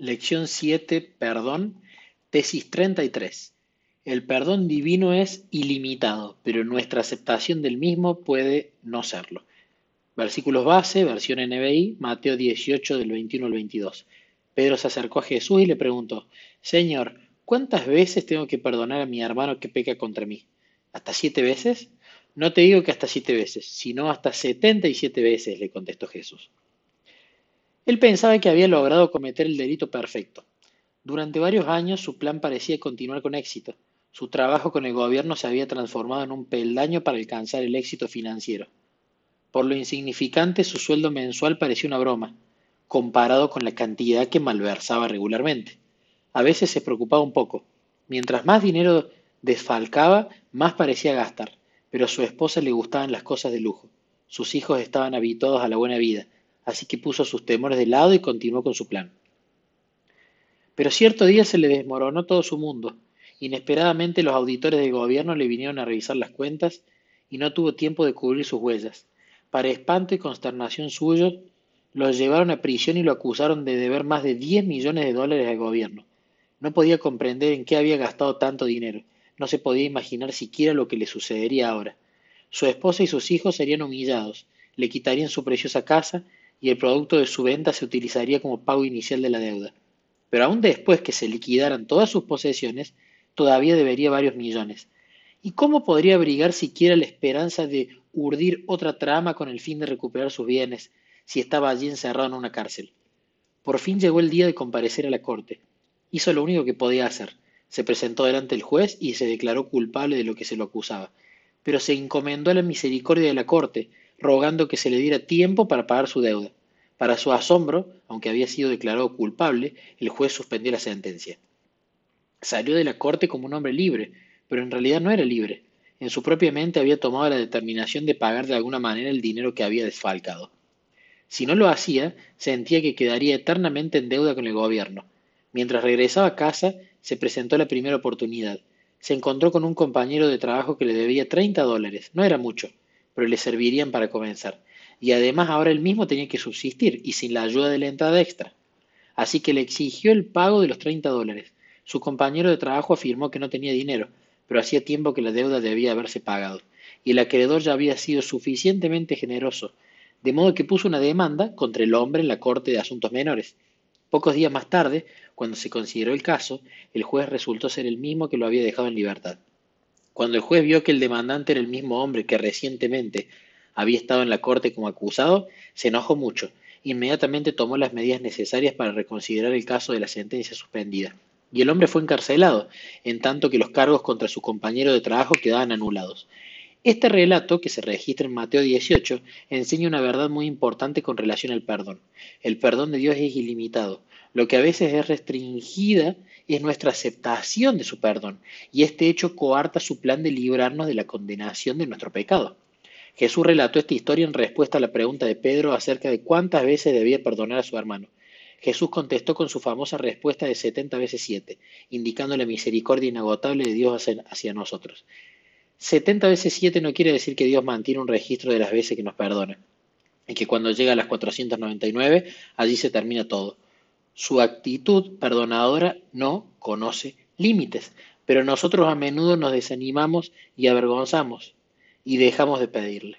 Lección 7, perdón, tesis 33. El perdón divino es ilimitado, pero nuestra aceptación del mismo puede no serlo. Versículos base, versión NBI, Mateo 18 del 21 al 22. Pedro se acercó a Jesús y le preguntó, Señor, ¿cuántas veces tengo que perdonar a mi hermano que peca contra mí? ¿Hasta siete veces? No te digo que hasta siete veces, sino hasta setenta y siete veces, le contestó Jesús. Él pensaba que había logrado cometer el delito perfecto. Durante varios años su plan parecía continuar con éxito. Su trabajo con el gobierno se había transformado en un peldaño para alcanzar el éxito financiero. Por lo insignificante, su sueldo mensual parecía una broma, comparado con la cantidad que malversaba regularmente. A veces se preocupaba un poco. Mientras más dinero desfalcaba, más parecía gastar, pero a su esposa le gustaban las cosas de lujo. Sus hijos estaban habituados a la buena vida, así que puso sus temores de lado y continuó con su plan. Pero cierto día se le desmoronó todo su mundo. Inesperadamente los auditores del gobierno le vinieron a revisar las cuentas y no tuvo tiempo de cubrir sus huellas. Para espanto y consternación suyo, lo llevaron a prisión y lo acusaron de deber más de 10 millones de dólares al gobierno. No podía comprender en qué había gastado tanto dinero. No se podía imaginar siquiera lo que le sucedería ahora. Su esposa y sus hijos serían humillados, le quitarían su preciosa casa y el producto de su venta se utilizaría como pago inicial de la deuda. Pero aún después que se liquidaran todas sus posesiones, todavía debería varios millones. ¿Y cómo podría abrigar siquiera la esperanza de urdir otra trama con el fin de recuperar sus bienes si estaba allí encerrado en una cárcel? Por fin llegó el día de comparecer a la corte. Hizo lo único que podía hacer. Se presentó delante del juez y se declaró culpable de lo que se lo acusaba. Pero se encomendó a la misericordia de la corte, rogando que se le diera tiempo para pagar su deuda. Para su asombro, aunque había sido declarado culpable, el juez suspendió la sentencia. Salió de la corte como un hombre libre, pero en realidad no era libre. En su propia mente había tomado la determinación de pagar de alguna manera el dinero que había desfalcado. Si no lo hacía, sentía que quedaría eternamente en deuda con el gobierno. Mientras regresaba a casa, se presentó la primera oportunidad. Se encontró con un compañero de trabajo que le debía 30 dólares. No era mucho, pero le servirían para comenzar. Y además ahora él mismo tenía que subsistir y sin la ayuda de la entrada extra. Así que le exigió el pago de los 30 dólares. Su compañero de trabajo afirmó que no tenía dinero, pero hacía tiempo que la deuda debía haberse pagado, y el acreedor ya había sido suficientemente generoso, de modo que puso una demanda contra el hombre en la Corte de Asuntos Menores. Pocos días más tarde, cuando se consideró el caso, el juez resultó ser el mismo que lo había dejado en libertad. Cuando el juez vio que el demandante era el mismo hombre que recientemente había estado en la corte como acusado, se enojó mucho. Inmediatamente tomó las medidas necesarias para reconsiderar el caso de la sentencia suspendida. Y el hombre fue encarcelado, en tanto que los cargos contra su compañero de trabajo quedaban anulados. Este relato, que se registra en Mateo 18, enseña una verdad muy importante con relación al perdón. El perdón de Dios es ilimitado. Lo que a veces es restringida es nuestra aceptación de su perdón, y este hecho coarta su plan de librarnos de la condenación de nuestro pecado. Jesús relató esta historia en respuesta a la pregunta de Pedro acerca de cuántas veces debía perdonar a su hermano. Jesús contestó con su famosa respuesta de 70 veces 7, indicando la misericordia inagotable de Dios hacia nosotros. 70 veces 7 no quiere decir que Dios mantiene un registro de las veces que nos perdona, y que cuando llega a las 499, allí se termina todo. Su actitud perdonadora no conoce límites, pero nosotros a menudo nos desanimamos y avergonzamos y dejamos de pedirle.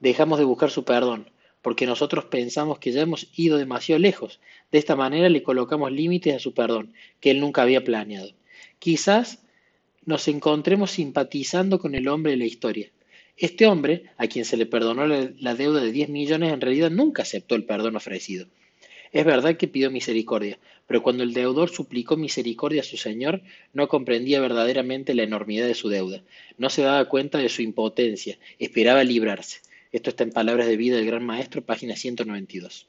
Dejamos de buscar su perdón, porque nosotros pensamos que ya hemos ido demasiado lejos. De esta manera le colocamos límites a su perdón, que él nunca había planeado. Quizás nos encontremos simpatizando con el hombre de la historia. Este hombre, a quien se le perdonó la, deuda de 10 millones, en realidad nunca aceptó el perdón ofrecido. Es verdad que pidió misericordia, pero cuando el deudor suplicó misericordia a su señor, no comprendía verdaderamente la enormidad de su deuda, no se daba cuenta de su impotencia, esperaba librarse. Esto está en Palabras de Vida del Gran Maestro, página 192.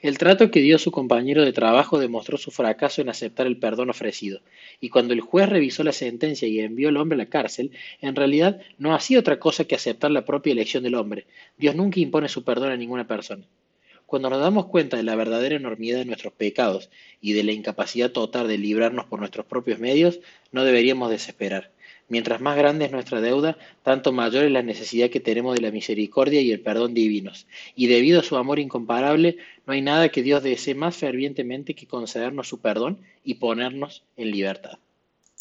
El trato que dio su compañero de trabajo demostró su fracaso en aceptar el perdón ofrecido, y cuando el juez revisó la sentencia y envió al hombre a la cárcel, en realidad no hacía otra cosa que aceptar la propia elección del hombre. Dios nunca impone su perdón a ninguna persona. Cuando nos damos cuenta de la verdadera enormidad de nuestros pecados y de la incapacidad total de librarnos por nuestros propios medios, no deberíamos desesperar. Mientras más grande es nuestra deuda, tanto mayor es la necesidad que tenemos de la misericordia y el perdón divinos. Y debido a su amor incomparable, no hay nada que Dios desee más fervientemente que concedernos su perdón y ponernos en libertad.